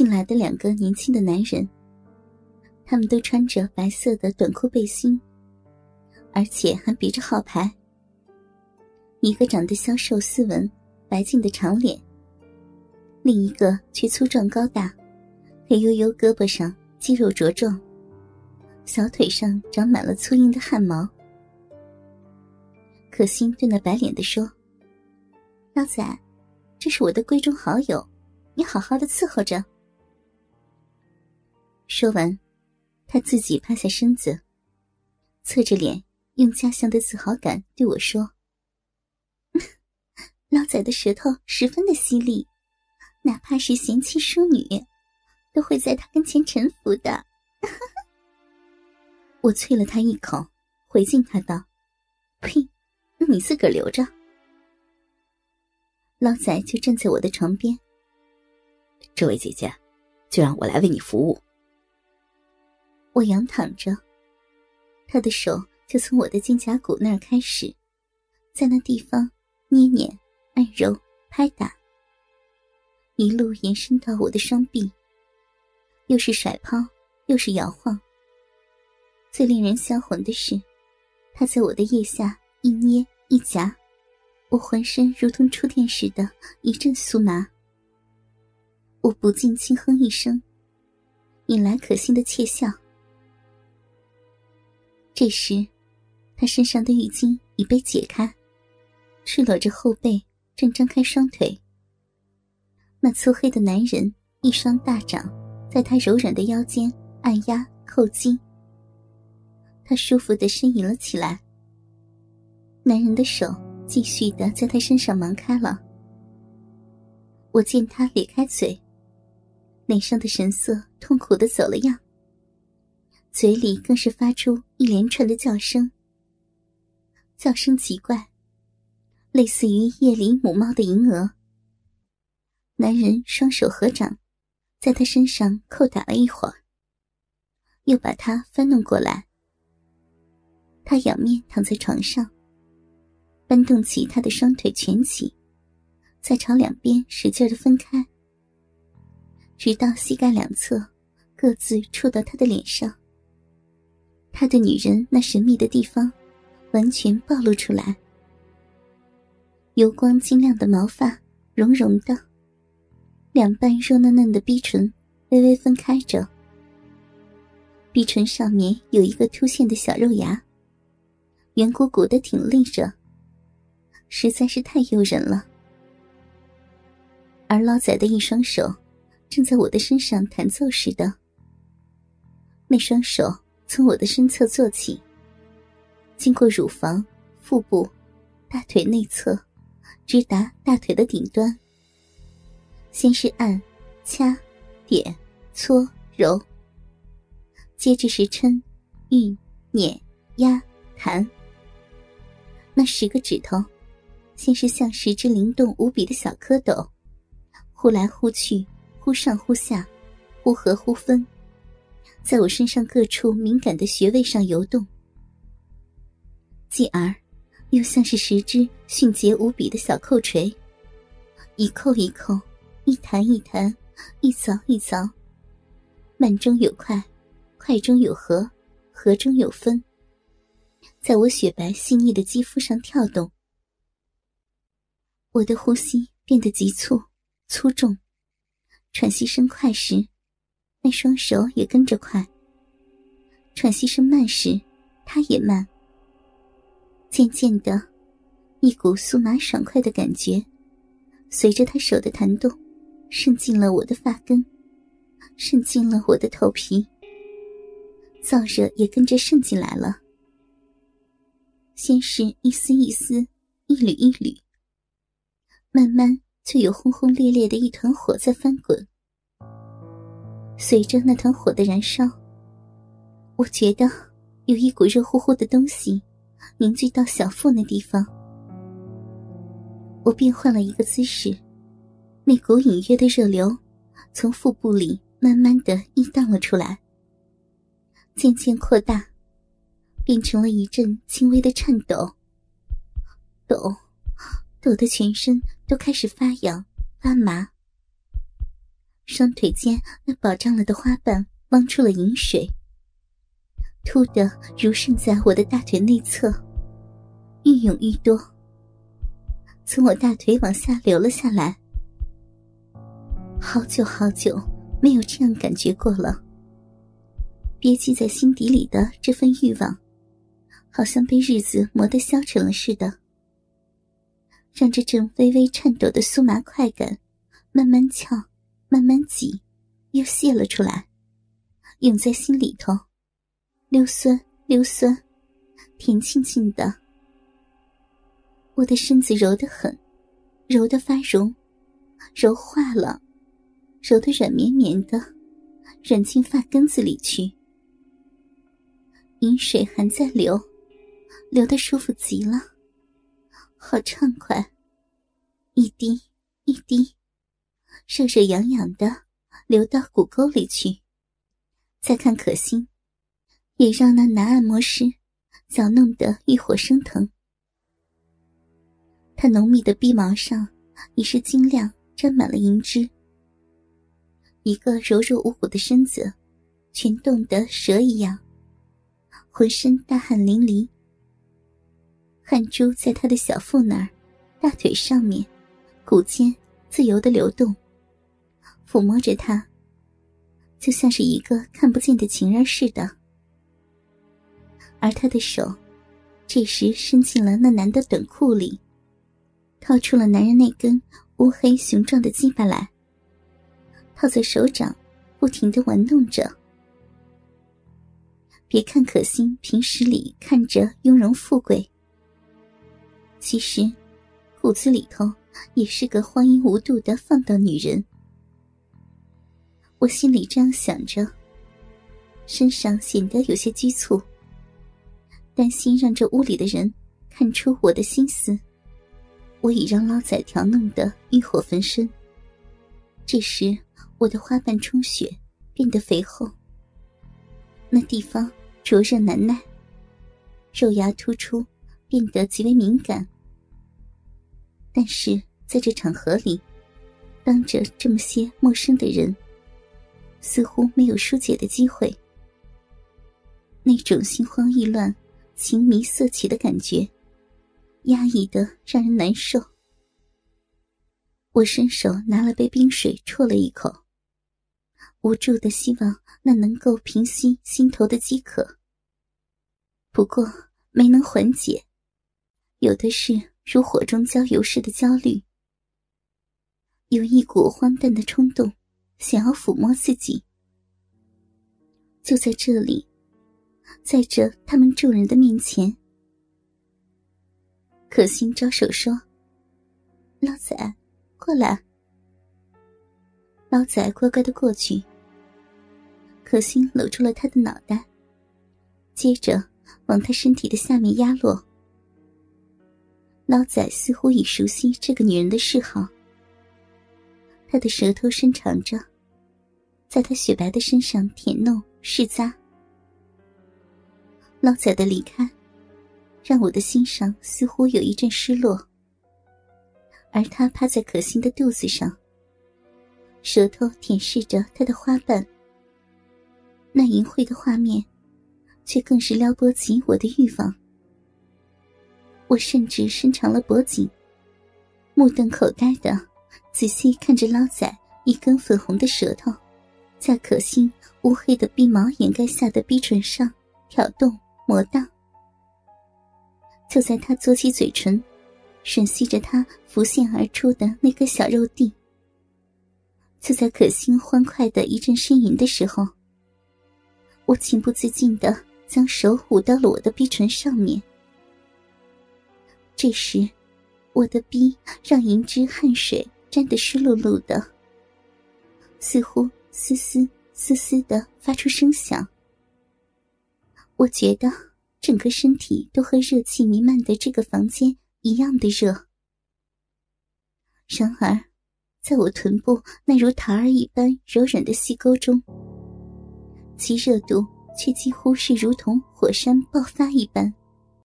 进来的两个年轻的男人，他们都穿着白色的短裤背心，而且还别着号牌。一个长得消瘦斯文、白净的长脸，另一个却粗壮高大，黑黝黝胳膊上肌肉茁壮，小腿上长满了粗硬的汗毛。可心对那白脸的说：“老仔，这是我的闺中好友，你好好的伺候着。”说完，他自己趴下身子，侧着脸，用家乡的自豪感对我说。老仔的舌头十分的犀利，哪怕是贤妻淑女，都会在他跟前臣服的。我啐了他一口，回敬他道：“呸，你自个儿留着。”老仔就站在我的床边。这位姐姐，就让我来为你服务。我仰躺着，他的手就从我的肩胛骨那儿开始，在那地方捏捏。按揉、拍打，一路延伸到我的双臂，又是甩抛，又是摇晃。最令人销魂的是，他在我的腋下一捏一夹，我浑身如同触电似的，一阵酥麻。我不禁轻哼一声，引来可心的窃笑。这时，他身上的浴巾已被解开，赤裸着后背。正张开双腿，那粗黑的男人一双大掌在他柔软的腰间按压扣击，他舒服的呻吟了起来。男人的手继续的在他身上忙开了。我见他咧开嘴，脸上的神色痛苦的走了样，嘴里更是发出一连串的叫声，叫声奇怪。类似于夜里母猫的银鹅。男人双手合掌，在他身上叩打了一会儿，又把他翻弄过来。他仰面躺在床上，搬动起他的双腿蜷起，再朝两边使劲的分开，直到膝盖两侧各自触到他的脸上。他的女人那神秘的地方，完全暴露出来。油光晶亮的毛发，绒绒的，两瓣肉嫩嫩的逼唇微微分开着，逼唇上面有一个凸现的小肉芽，圆鼓鼓的挺立着，实在是太诱人了。而老仔的一双手正在我的身上弹奏似的，那双手从我的身侧做起，经过乳房、腹部、大腿内侧。直达大腿的顶端。先是按、掐、点、搓、揉，接着是抻、运、捻、压、弹。那十个指头，先是像十只灵动无比的小蝌蚪，忽来忽去，忽上忽下，忽合忽分，在我身上各处敏感的穴位上游动。继而。又像是十只迅捷无比的小扣锤，一扣一扣，一弹一弹，一凿一凿，慢中有快，快中有合，合中有分，在我雪白细腻的肌肤上跳动。我的呼吸变得急促、粗重，喘息声快时，那双手也跟着快；喘息声慢时，他也慢。渐渐的，一股酥麻爽快的感觉，随着他手的弹动，渗进了我的发根，渗进了我的头皮。燥热也跟着渗进来了。先是一丝一丝，一缕一缕，慢慢就有轰轰烈烈的一团火在翻滚。随着那团火的燃烧，我觉得有一股热乎乎的东西。凝聚到小腹那地方，我变换了一个姿势，那股隐约的热流从腹部里慢慢的溢荡了出来，渐渐扩大，变成了一阵轻微的颤抖，抖，抖的全身都开始发痒发麻。双腿间那饱胀了的花瓣汪出了饮水，突的如渗在我的大腿内侧，愈涌愈多，从我大腿往下流了下来。好久好久没有这样感觉过了，憋积在心底里的这份欲望，好像被日子磨得消沉了似的，让这阵微微颤抖的酥麻快感慢慢翘。慢慢挤，又泄了出来，涌在心里头，溜酸溜酸，甜沁沁的。我的身子柔得很，柔得发绒，柔化了，柔得软绵绵的，软进发根子里去。饮水还在流，流得舒服极了，好畅快，一滴一滴。热热痒痒的，流到骨沟里去。再看可心，也让那男按摩师搅弄得欲火升腾。他浓密的鼻毛上已是晶亮，沾满了银汁。一个柔弱无骨的身子，全冻得蛇一样，浑身大汗淋漓。汗珠在他的小腹那儿、大腿上面、骨间自由的流动。抚摸着他，就像是一个看不见的情人似的。而他的手，这时伸进了那男的短裤里，掏出了男人那根乌黑雄壮的鸡巴来，套在手掌，不停的玩弄着。别看可心平时里看着雍容富贵，其实骨子里头也是个荒淫无度的放荡女人。我心里这样想着，身上显得有些拘促，担心让这屋里的人看出我的心思。我已让捞仔调弄得欲火焚身。这时，我的花瓣充血，变得肥厚，那地方灼热难耐，肉芽突出，变得极为敏感。但是在这场合里，当着这么些陌生的人。似乎没有疏解的机会，那种心慌意乱、情迷色起的感觉，压抑的让人难受。我伸手拿了杯冰水，啜了一口，无助的希望那能够平息心头的饥渴。不过没能缓解，有的是如火中浇油似的焦虑，有一股荒诞的冲动。想要抚摸自己，就在这里，在这他们众人的面前，可心招手说：“老仔，过来。”老仔乖乖的过去。可心搂住了他的脑袋，接着往他身体的下面压落。老仔似乎已熟悉这个女人的嗜好，他的舌头伸长着。在他雪白的身上舔弄试扎，老仔的离开，让我的心上似乎有一阵失落。而他趴在可心的肚子上，舌头舔舐着她的花瓣，那淫秽的画面，却更是撩拨起我的欲望。我甚至伸长了脖颈，目瞪口呆的仔细看着老仔一根粉红的舌头。在可心乌黑的鼻毛掩盖下的鼻唇上挑动磨荡，就在他嘬起嘴唇，吮吸着他浮现而出的那个小肉蒂。就在可心欢快的一阵呻吟的时候，我情不自禁的将手捂到了我的鼻唇上面。这时，我的鼻让银枝汗水沾得湿漉漉的，似乎。嘶嘶嘶嘶的发出声响，我觉得整个身体都和热气弥漫的这个房间一样的热。然而，在我臀部那如桃儿一般柔软的细沟中，其热度却几乎是如同火山爆发一般。